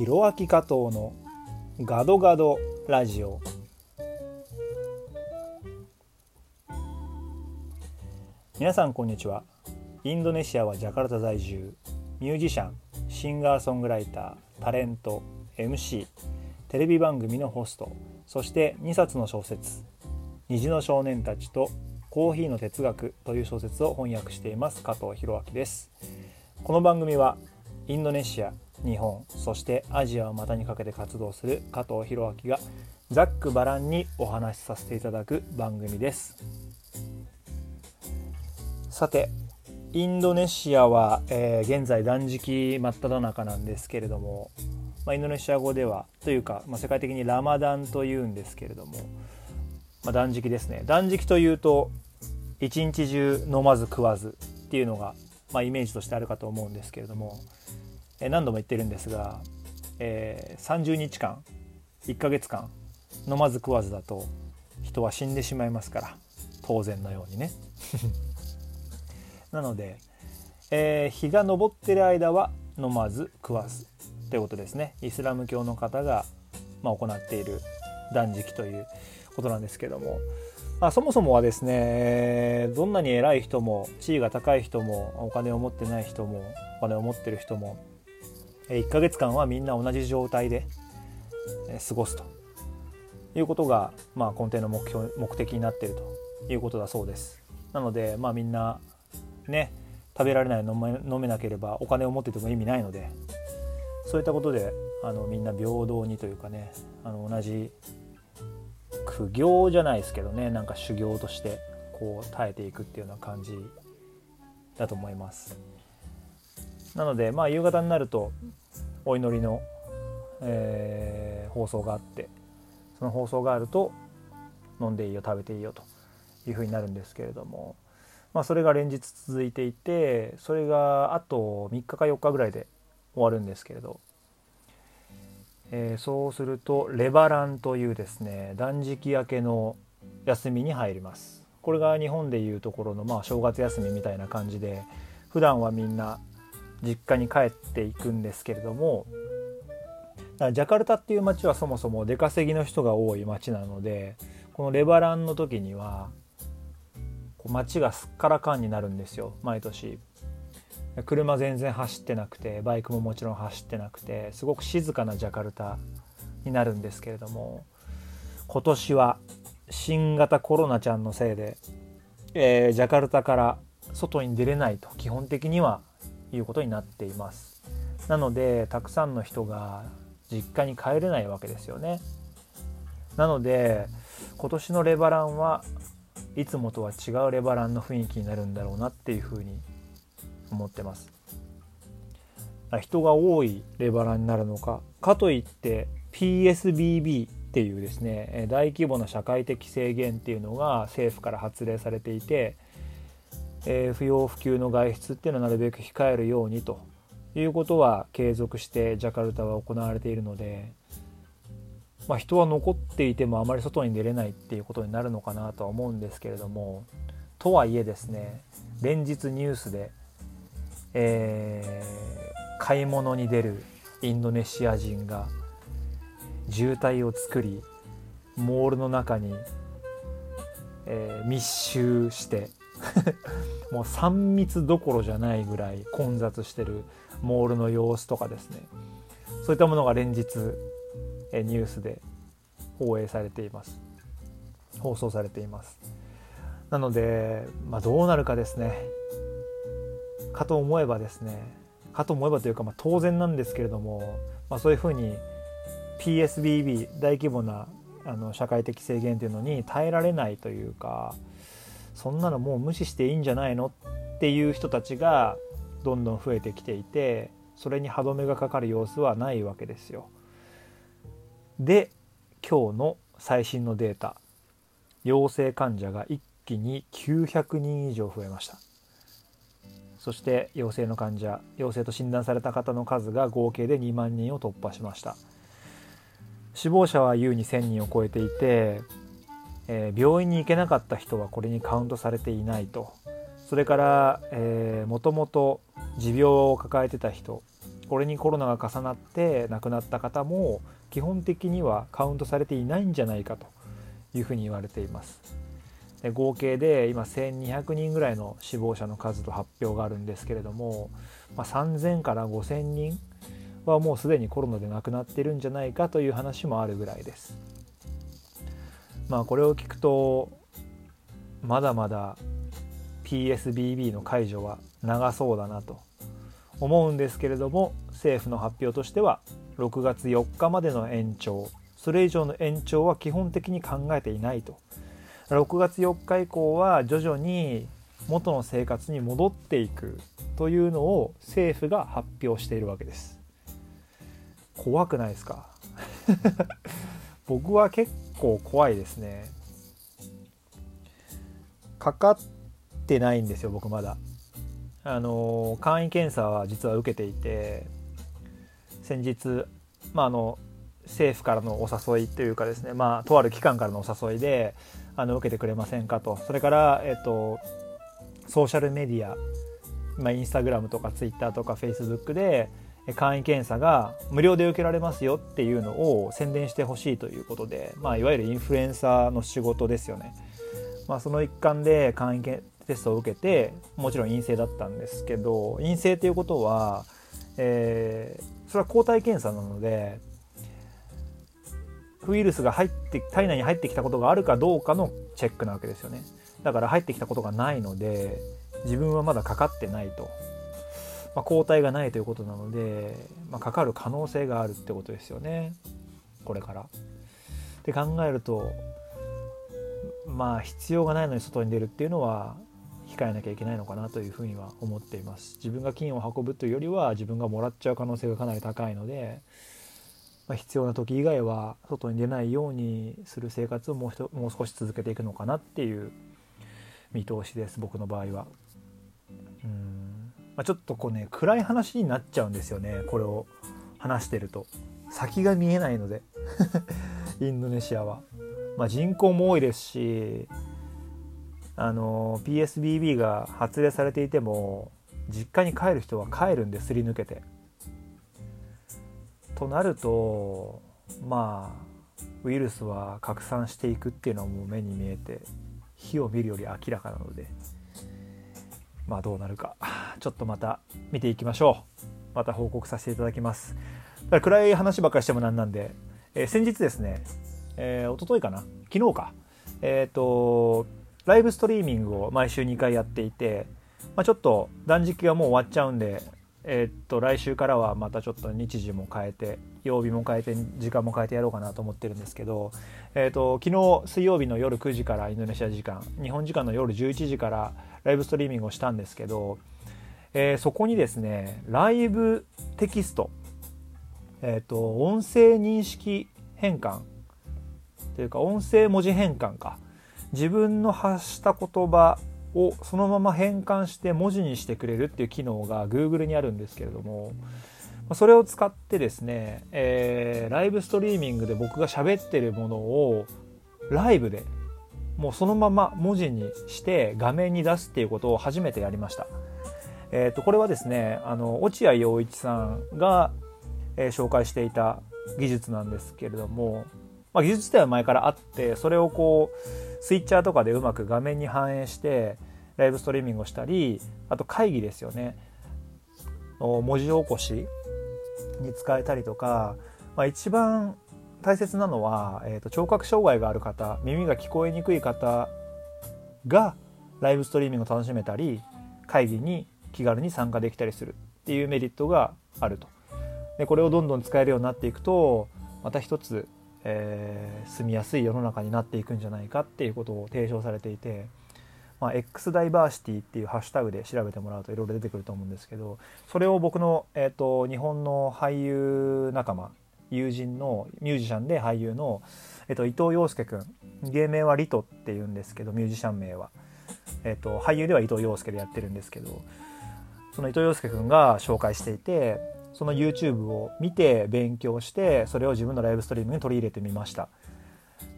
ひろあき加藤のガドガドラジオ。皆さんこんにちは。インドネシアはジャカルタ在住。ミュージシャンシンガーソングライタータレント MC テレビ番組のホスト。そして2冊の小説「虹の少年たち」と「コーヒーの哲学」という小説を翻訳しています加藤弘明です。この番組はインドネシア日本そしてアジアを股にかけて活動する加藤弘明がざっくばらんにお話しさせていただく番組です。さてインドネシアは、えー、現在断食真っ只中なんですけれども、まあ、インドネシア語ではというか、まあ、世界的にラマダンというんですけれども、まあ、断食ですね。断食というと一日中飲まず食わずっていうのが、まあ、イメージとしてあるかと思うんですけれども何度も言ってるんですが、えー、30日間1ヶ月間飲まず食わずだと人は死んでしまいますから当然のようにね。なので、えー、日が昇ってる間は飲まず食わずということですね。イスラム教の方が、まあ、行っている断食ということなんですけども、まあ、そもそもはですねどんなに偉い人も地位が高い人もお金を持ってない人もお金を持ってる人も1ヶ月間はみんな同じ状態で過ごすということが、まあ、根底の目標目的になっているということだそうです。なので、まあ、みんなね食べられない飲め飲めなければお金を持ってても意味ないのでそういったことであのみんな平等にというかねあの同じ苦行じゃないですけどねなんか修行としてこう耐えていくっていうような感じだと思います。なのでまあ夕方になるとお祈りの、えー、放送があってその放送があると飲んでいいよ食べていいよというふうになるんですけれども、まあ、それが連日続いていてそれがあと3日か4日ぐらいで終わるんですけれど、えー、そうするとレバランというですね断食明けの休みに入ります。これが日本でいうところのまあ正月休みみたいな感じで普段はみんな実家に帰っていくんですけれどもジャカルタっていう街はそもそも出稼ぎの人が多い街なのでこのレバランの時には街がすっからかんになるんですよ毎年。車全然走ってなくてバイクももちろん走ってなくてすごく静かなジャカルタになるんですけれども今年は新型コロナちゃんのせいで、えー、ジャカルタから外に出れないと基本的にはいうことになっています。なのでたくさんの人が実家に帰れないわけですよね。なので今年のレバランはいつもとは違うレバランの雰囲気になるんだろうなっていうふうに思ってます。人が多いレバランになるのかかといって PSBB っていうですね大規模な社会的制限っていうのが政府から発令されていてえー、不要不急の外出っていうのはなるべく控えるようにということは継続してジャカルタは行われているので、まあ、人は残っていてもあまり外に出れないっていうことになるのかなとは思うんですけれどもとはいえですね連日ニュースで、えー、買い物に出るインドネシア人が渋滞を作りモールの中に、えー、密集して もう3密どころじゃないぐらい混雑してるモールの様子とかですね。そういったものが連日ニュースで放映されています。放送されています。なので、まあ、どうなるかですね。かと思えばですね。かと思えばというか、まあ、当然なんですけれども、まあ、そういうふうに PSBB 大規模なあの社会的制限というのに耐えられないというかそんなのもう無視していいんじゃないのっていう人たちがどんどん増えてきていてそれに歯止めがかかる様子はないわけですよ。で今日の最新のデータ。陽性患者が一気に900人以上増えました。そして陽性の患者陽性と診断された方の数が合計で2万人を突破しました。死亡者は優に1000人を超えていてえー、病院に行けなかった人はこれにカウントされていないと。それからもともと持病を抱えてた人これにコロナが重なって亡くなった方も基本的にはカウントされていないんじゃないかというふうに言われています。で合計で今1200人ぐらいの死亡者の数と発表があるんですけれども、まあ、3000から5000人はもうすでにコロナで亡くなっているんじゃないかという話もあるぐらいです。まあこれを聞くとまだまだ PSBB の解除は長そうだなと思うんですけれども政府の発表としては6月4日までの延長それ以上の延長は基本的に考えていないと。6月4日以降は徐々に元の生活に戻っていくというのを政府が発表しているわけです。怖くないですか？僕は結構怖いですね。かかってないんですよ僕まだ。あの簡易検査は実は受けていて先日、まあ、あの政府からのお誘いというかですね、まあ、とある機関からのお誘いであの受けてくれませんかと。それから、えっと、ソーシャルメディア、まあ、インスタグラムとかツイッターとかフェイスブックで簡易検査が無料で受けられますよっていうのを宣伝してほしいということで、まあ、いわゆるインフルエンサーの仕事ですよね。まあ、その一環で簡易テストを受けてもちろん陰性だったんですけど陰性ということは、えー、それは抗体検査なのでウイルスが入って体内に入ってきたことがあるかどうかのチェックなわけですよねだから入ってきたことがないので自分はまだかかってないと、まあ、抗体がないということなので、まあ、かかる可能性があるってことですよねこれから。って考えるとまあ必要がないのに外に出るっていうのは控えなきゃいけないのかなというふうには思っています自分が金を運ぶというよりは自分がもらっちゃう可能性がかなり高いのでまあ、必要な時以外は外に出ないようにする生活をもうもう少し続けていくのかなっていう見通しです僕の場合は。うんまあ、ちょっとこうね暗い話になっちゃうんですよねこれを話してると先が見えないので インドネシアは。まあ、人口も多いですしあの PSBB が発令されていても実家に帰る人は帰るんですり抜けて。となるとまあウイルスは拡散していくっていうのはもう目に見えて火を見るより明らかなのでまあどうなるか。ちょっとまた見ていきましょう。また報告させていただきます。だから暗い話ばっかりしてもなんなんで、えー、先日ですね、えー、一昨日かな？昨日か。えっ、ー、とライブストリーミングを毎週2回やっていて、まあ、ちょっと断食がもう終わっちゃうんでえー、っと来週からはまたちょっと日時も変えて曜日も変えて時間も変えてやろうかなと思ってるんですけど、えー、っと昨日水曜日の夜9時からインドネシア時間日本時間の夜11時からライブストリーミングをしたんですけど、えー、そこにですねライブテキスト、えー、っと音声認識変換というか音声文字変換か。自分の発した言葉をそのまま変換して文字にしてくれるっていう機能が Google にあるんですけれどもそれを使ってですね、えー、ライブストリーミングで僕が喋ってるものをライブでもうそのまま文字にして画面に出すっていうことを初めてやりました。えー、とこれはですねあの落合陽一さんが、えー、紹介していた技術なんですけれども、まあ、技術自体は前からあってそれをこうスイッチャーとかでうまく画面に反映してライブストリーミングをしたりあと会議ですよね文字起こしに使えたりとか、まあ、一番大切なのは、えーと、聴覚障害がある方耳が聞こえにくい方がライブストリーミングを楽しめたり会議に気軽に参加できたりするっていうメリットがあると。でこれをどんどん使えるようになっていくとまた一つえー、住みやすい世の中になっていくんじゃないかっていうことを提唱されていて、まあ、X ダイバーシティっていうハッシュタグで調べてもらうといろいろ出てくると思うんですけどそれを僕の、えーと、日本の俳優仲間友人のミュージシャンで俳優の、えーと、伊藤洋介君芸名はリトっていうんですけどミュージシャン名は、えーと、俳優では伊藤洋介でやってるんですけどその伊藤洋介君が紹介していてその YouTube を見て勉強してそれを自分のライブストリームに取り入れてみました。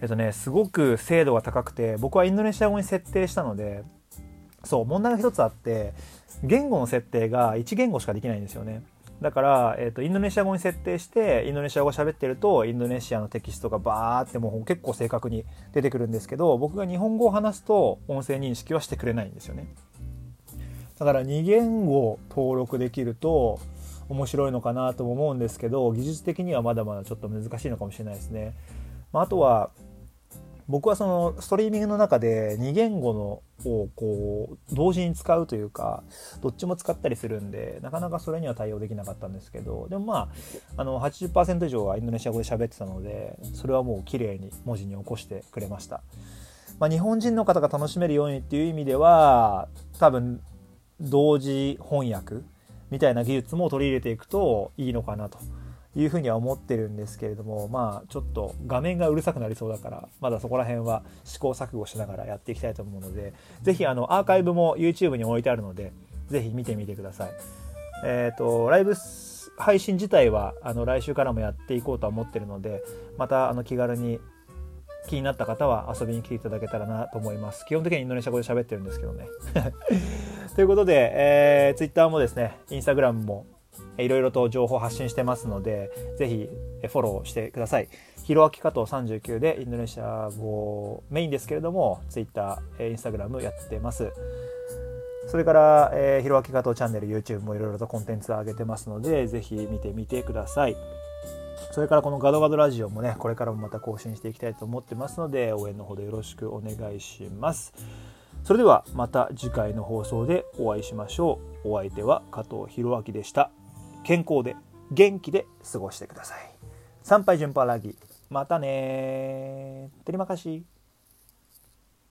えっとねすごく精度が高くて僕はインドネシア語に設定したのでそう問題が一つあって言語の設定が1言語しかできないんですよね。だから、えーと、インドネシア語に設定してインドネシア語喋ってるとインドネシアのテキストがバーってもう結構正確に出てくるんですけど僕が日本語を話すと音声認識はしてくれないんですよね。だから2言語登録できると面白いのかなとも思うんですけど技術的にはまだまだちょっと難しいのかもしれないですね、まあ、あとは僕はそのストリーミングの中で2言語のをこう同時に使うというかどっちも使ったりするんでなかなかそれには対応できなかったんですけどでもまああの80%以上はインドネシア語で喋ってたのでそれはもう綺麗に文字に起こしてくれました、まあ、日本人の方が楽しめるようにっていう意味では多分同時翻訳みたいな技術も取り入れていくといいのかなと。いうふうには思ってるんですけれどもまあちょっと画面がうるさくなりそうだからまだそこら辺は試行錯誤しながらやっていきたいと思うので是非あのアーカイブも YouTube に置いてあるので是非見てみてください。えっ、ー、とライブ配信自体はあの来週からもやっていこうとは思ってるのでまたあの気軽に気になった方は遊びに来ていただけたらなと思います。基本的にインドネシア語で喋ってるんですけどね。ということで、えー、Twitter もですね、Instagram もいろいろと情報発信してますので、ぜひフォローしてください。ひろあき加藤39でインドネシア語メインですけれども、Twitter、Instagram やってます。それから、えー、ひろあき加藤チャンネル、YouTube もいろいろとコンテンツ上げてますので、ぜひ見てみてください。それからこのガドガドラジオもね、これからもまた更新していきたいと思ってますので、応援のほどよろしくお願いします。それではまた次回の放送でお会いしましょう。お相手は加藤弘明でした。健康で元気で過ごしてください。参拝順パラギ。またねー。テリマカシ